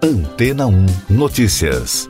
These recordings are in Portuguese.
Antena 1 Notícias.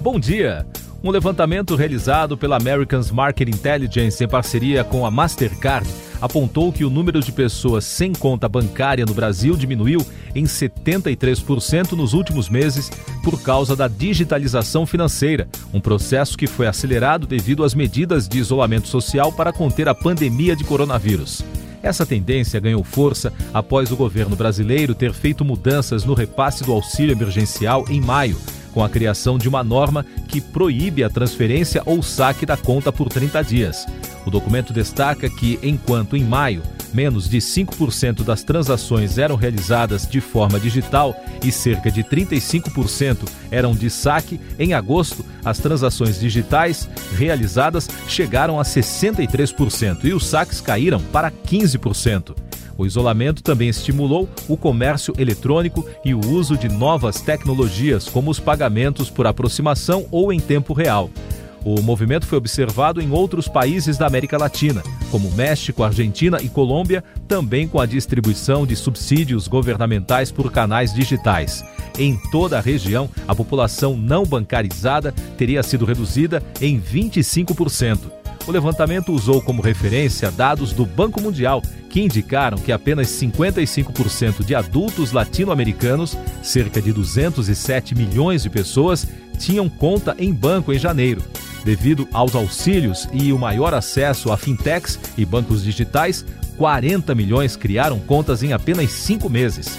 Bom dia. Um levantamento realizado pela Americans Market Intelligence em parceria com a Mastercard apontou que o número de pessoas sem conta bancária no Brasil diminuiu em 73% nos últimos meses por causa da digitalização financeira, um processo que foi acelerado devido às medidas de isolamento social para conter a pandemia de coronavírus. Essa tendência ganhou força após o governo brasileiro ter feito mudanças no repasse do auxílio emergencial em maio, com a criação de uma norma que proíbe a transferência ou saque da conta por 30 dias. O documento destaca que, enquanto em maio menos de 5% das transações eram realizadas de forma digital e cerca de 35% eram de saque, em agosto, as transações digitais realizadas chegaram a 63% e os saques caíram para 15%. O isolamento também estimulou o comércio eletrônico e o uso de novas tecnologias, como os pagamentos por aproximação ou em tempo real. O movimento foi observado em outros países da América Latina, como México, Argentina e Colômbia, também com a distribuição de subsídios governamentais por canais digitais. Em toda a região, a população não bancarizada teria sido reduzida em 25%. O levantamento usou como referência dados do Banco Mundial, que indicaram que apenas 55% de adultos latino-americanos, cerca de 207 milhões de pessoas, tinham conta em banco em janeiro. Devido aos auxílios e o maior acesso a fintechs e bancos digitais, 40 milhões criaram contas em apenas cinco meses.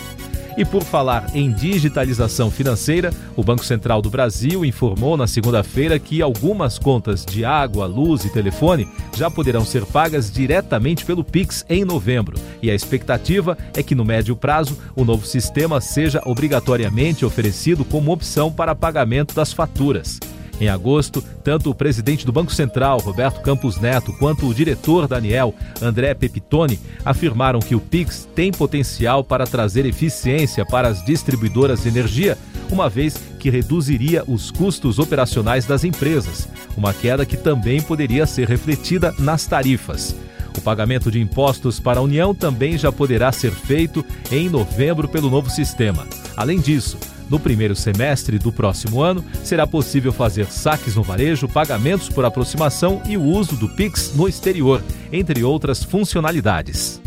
E por falar em digitalização financeira, o Banco Central do Brasil informou na segunda-feira que algumas contas de água, luz e telefone já poderão ser pagas diretamente pelo Pix em novembro. E a expectativa é que no médio prazo o novo sistema seja obrigatoriamente oferecido como opção para pagamento das faturas. Em agosto, tanto o presidente do Banco Central, Roberto Campos Neto, quanto o diretor Daniel, André Pepitone, afirmaram que o Pix tem potencial para trazer eficiência para as distribuidoras de energia, uma vez que reduziria os custos operacionais das empresas, uma queda que também poderia ser refletida nas tarifas. O pagamento de impostos para a União também já poderá ser feito em novembro pelo novo sistema. Além disso, no primeiro semestre do próximo ano, será possível fazer saques no varejo, pagamentos por aproximação e o uso do Pix no exterior, entre outras funcionalidades.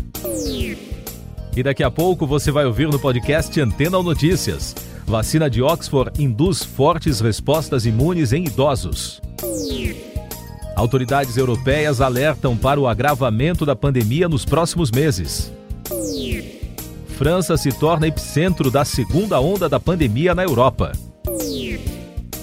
E daqui a pouco você vai ouvir no podcast Antena ou Notícias. Vacina de Oxford induz fortes respostas imunes em idosos. Autoridades europeias alertam para o agravamento da pandemia nos próximos meses. França se torna epicentro da segunda onda da pandemia na Europa.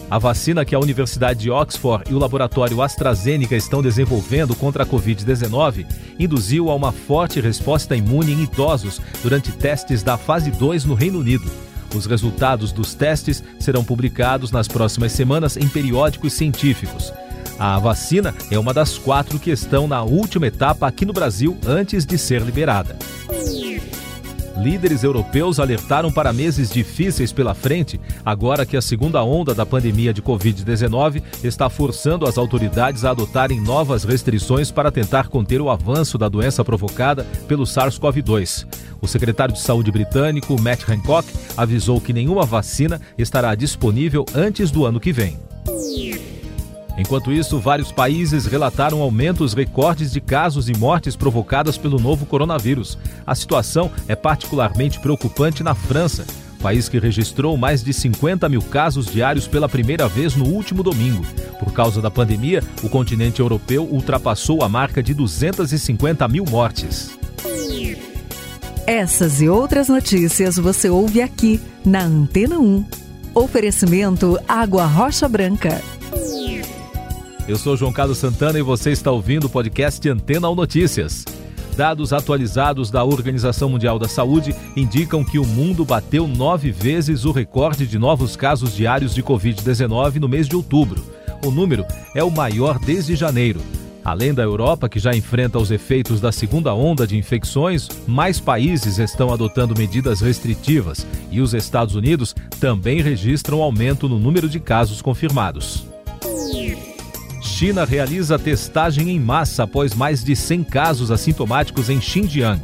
A vacina que a Universidade de Oxford e o laboratório AstraZeneca estão desenvolvendo contra a Covid-19 induziu a uma forte resposta imune em idosos durante testes da fase 2 no Reino Unido. Os resultados dos testes serão publicados nas próximas semanas em periódicos científicos. A vacina é uma das quatro que estão na última etapa aqui no Brasil antes de ser liberada líderes europeus alertaram para meses difíceis pela frente, agora que a segunda onda da pandemia de Covid-19 está forçando as autoridades a adotarem novas restrições para tentar conter o avanço da doença provocada pelo SARS-CoV-2. O secretário de Saúde britânico, Matt Hancock, avisou que nenhuma vacina estará disponível antes do ano que vem. Enquanto isso, vários países relataram aumentos recordes de casos e mortes provocadas pelo novo coronavírus. A situação é particularmente preocupante na França, país que registrou mais de 50 mil casos diários pela primeira vez no último domingo. Por causa da pandemia, o continente europeu ultrapassou a marca de 250 mil mortes. Essas e outras notícias você ouve aqui na Antena 1. Oferecimento Água Rocha Branca. Eu sou João Carlos Santana e você está ouvindo o podcast Antena ou Notícias. Dados atualizados da Organização Mundial da Saúde indicam que o mundo bateu nove vezes o recorde de novos casos diários de Covid-19 no mês de outubro. O número é o maior desde janeiro. Além da Europa, que já enfrenta os efeitos da segunda onda de infecções, mais países estão adotando medidas restritivas e os Estados Unidos também registram aumento no número de casos confirmados. China realiza testagem em massa após mais de 100 casos assintomáticos em Xinjiang.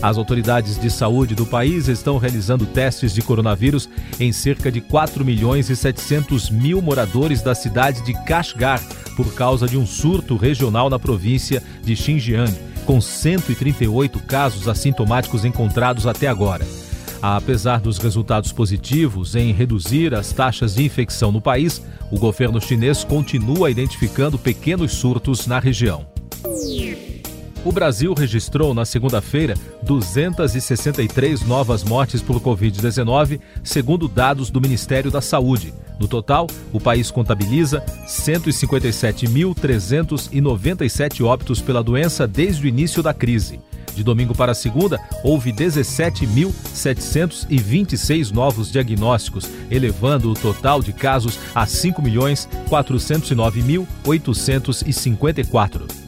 As autoridades de saúde do país estão realizando testes de coronavírus em cerca de 4 milhões e 700 mil moradores da cidade de Kashgar, por causa de um surto regional na província de Xinjiang, com 138 casos assintomáticos encontrados até agora. Apesar dos resultados positivos em reduzir as taxas de infecção no país, o governo chinês continua identificando pequenos surtos na região. O Brasil registrou na segunda-feira 263 novas mortes por Covid-19, segundo dados do Ministério da Saúde. No total, o país contabiliza 157.397 óbitos pela doença desde o início da crise. De domingo para segunda, houve 17.726 novos diagnósticos, elevando o total de casos a 5.409.854.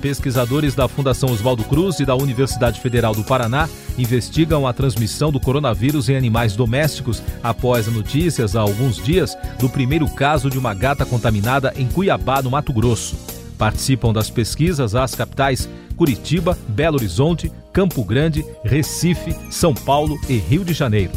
Pesquisadores da Fundação Oswaldo Cruz e da Universidade Federal do Paraná investigam a transmissão do coronavírus em animais domésticos após notícias há alguns dias do primeiro caso de uma gata contaminada em Cuiabá, no Mato Grosso. Participam das pesquisas as capitais Curitiba, Belo Horizonte, Campo Grande, Recife, São Paulo e Rio de Janeiro.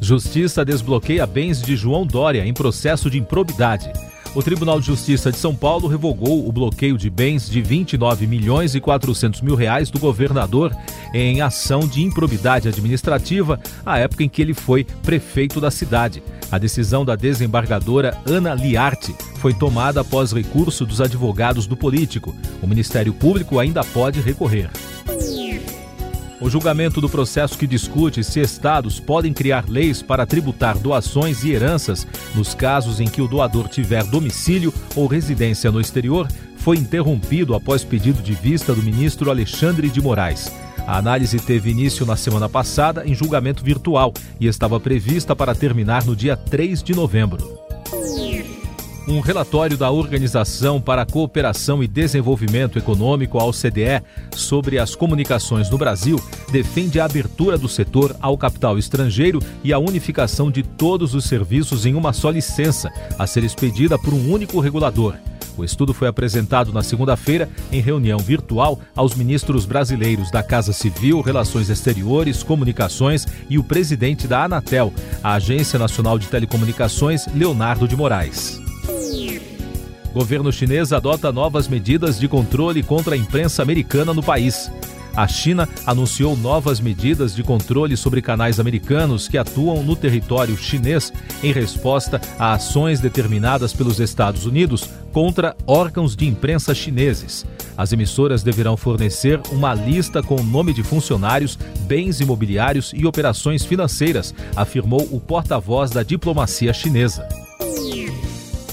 Justiça desbloqueia bens de João Dória em processo de improbidade. O Tribunal de Justiça de São Paulo revogou o bloqueio de bens de 29 milhões e 400 mil reais do governador em ação de improbidade administrativa, à época em que ele foi prefeito da cidade. A decisão da desembargadora Ana Liarte foi tomada após recurso dos advogados do político. O Ministério Público ainda pode recorrer. O julgamento do processo que discute se estados podem criar leis para tributar doações e heranças nos casos em que o doador tiver domicílio ou residência no exterior foi interrompido após pedido de vista do ministro Alexandre de Moraes. A análise teve início na semana passada em julgamento virtual e estava prevista para terminar no dia 3 de novembro. Um relatório da Organização para a Cooperação e Desenvolvimento Econômico, a OCDE, sobre as comunicações no Brasil, defende a abertura do setor ao capital estrangeiro e a unificação de todos os serviços em uma só licença, a ser expedida por um único regulador. O estudo foi apresentado na segunda-feira em reunião virtual aos ministros brasileiros da Casa Civil, Relações Exteriores, Comunicações e o presidente da Anatel, a Agência Nacional de Telecomunicações, Leonardo de Moraes. Governo chinês adota novas medidas de controle contra a imprensa americana no país. A China anunciou novas medidas de controle sobre canais americanos que atuam no território chinês em resposta a ações determinadas pelos Estados Unidos contra órgãos de imprensa chineses. As emissoras deverão fornecer uma lista com o nome de funcionários, bens imobiliários e operações financeiras, afirmou o porta-voz da diplomacia chinesa.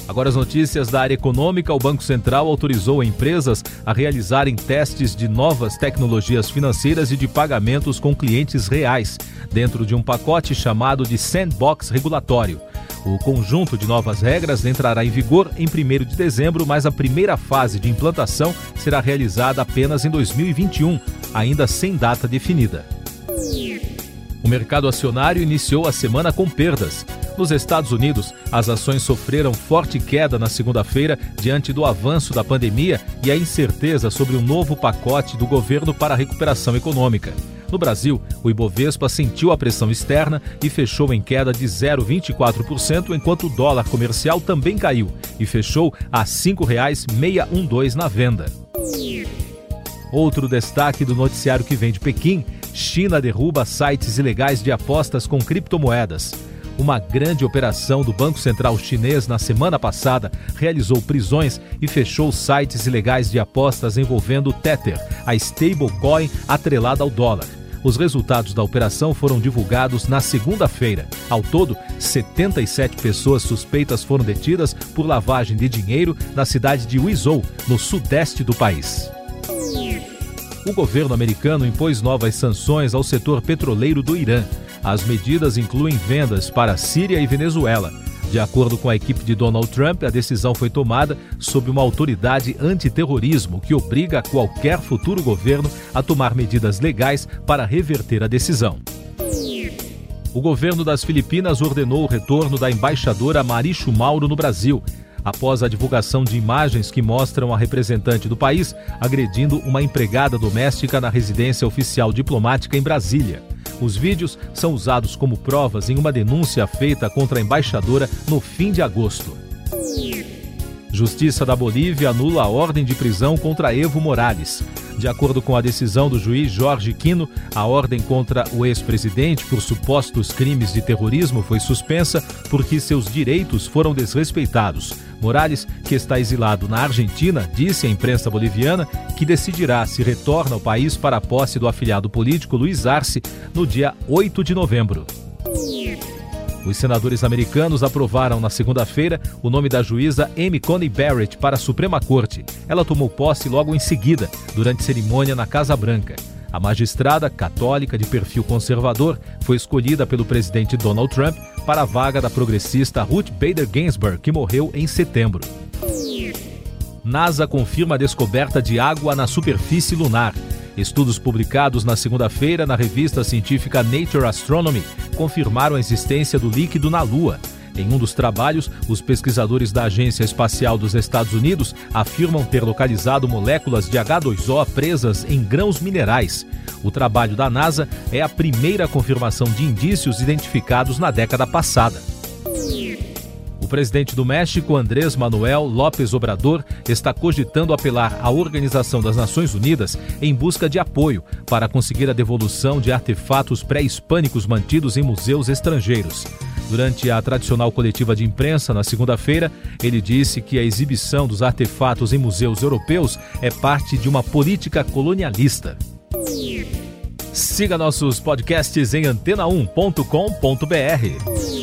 Agora as notícias da área econômica. O Banco Central autorizou empresas a realizarem testes de novas tecnologias financeiras e de pagamentos com clientes reais, dentro de um pacote chamado de Sandbox Regulatório. O conjunto de novas regras entrará em vigor em 1 de dezembro, mas a primeira fase de implantação será realizada apenas em 2021, ainda sem data definida. O mercado acionário iniciou a semana com perdas. Nos Estados Unidos, as ações sofreram forte queda na segunda-feira diante do avanço da pandemia e a incerteza sobre um novo pacote do governo para a recuperação econômica. No Brasil, o Ibovespa sentiu a pressão externa e fechou em queda de 0,24%, enquanto o dólar comercial também caiu e fechou a R$ 5,612 na venda. Outro destaque do noticiário que vem de Pequim: China derruba sites ilegais de apostas com criptomoedas. Uma grande operação do Banco Central Chinês na semana passada realizou prisões e fechou sites ilegais de apostas envolvendo o Tether, a stablecoin atrelada ao dólar. Os resultados da operação foram divulgados na segunda-feira. Ao todo, 77 pessoas suspeitas foram detidas por lavagem de dinheiro na cidade de Wizhou, no sudeste do país. O governo americano impôs novas sanções ao setor petroleiro do Irã. As medidas incluem vendas para Síria e Venezuela. De acordo com a equipe de Donald Trump, a decisão foi tomada sob uma autoridade antiterrorismo que obriga qualquer futuro governo a tomar medidas legais para reverter a decisão. O governo das Filipinas ordenou o retorno da embaixadora Marichu Mauro no Brasil. após a divulgação de imagens que mostram a representante do país agredindo uma empregada doméstica na residência oficial diplomática em Brasília. Os vídeos são usados como provas em uma denúncia feita contra a embaixadora no fim de agosto. Justiça da Bolívia anula a ordem de prisão contra Evo Morales. De acordo com a decisão do juiz Jorge Quino, a ordem contra o ex-presidente por supostos crimes de terrorismo foi suspensa porque seus direitos foram desrespeitados. Morales, que está exilado na Argentina, disse à imprensa boliviana que decidirá se retorna ao país para a posse do afiliado político Luiz Arce no dia 8 de novembro. Os senadores americanos aprovaram na segunda-feira o nome da juíza Amy Coney Barrett para a Suprema Corte. Ela tomou posse logo em seguida, durante cerimônia na Casa Branca. A magistrada, católica de perfil conservador, foi escolhida pelo presidente Donald Trump para a vaga da progressista Ruth Bader Ginsburg, que morreu em setembro. NASA confirma a descoberta de água na superfície lunar. Estudos publicados na segunda-feira na revista científica Nature Astronomy confirmaram a existência do líquido na Lua. Em um dos trabalhos, os pesquisadores da Agência Espacial dos Estados Unidos afirmam ter localizado moléculas de H2O presas em grãos minerais. O trabalho da NASA é a primeira confirmação de indícios identificados na década passada presidente do México, Andrés Manuel López Obrador, está cogitando apelar à Organização das Nações Unidas em busca de apoio para conseguir a devolução de artefatos pré-hispânicos mantidos em museus estrangeiros. Durante a tradicional coletiva de imprensa na segunda-feira, ele disse que a exibição dos artefatos em museus europeus é parte de uma política colonialista. Siga nossos podcasts em antena1.com.br.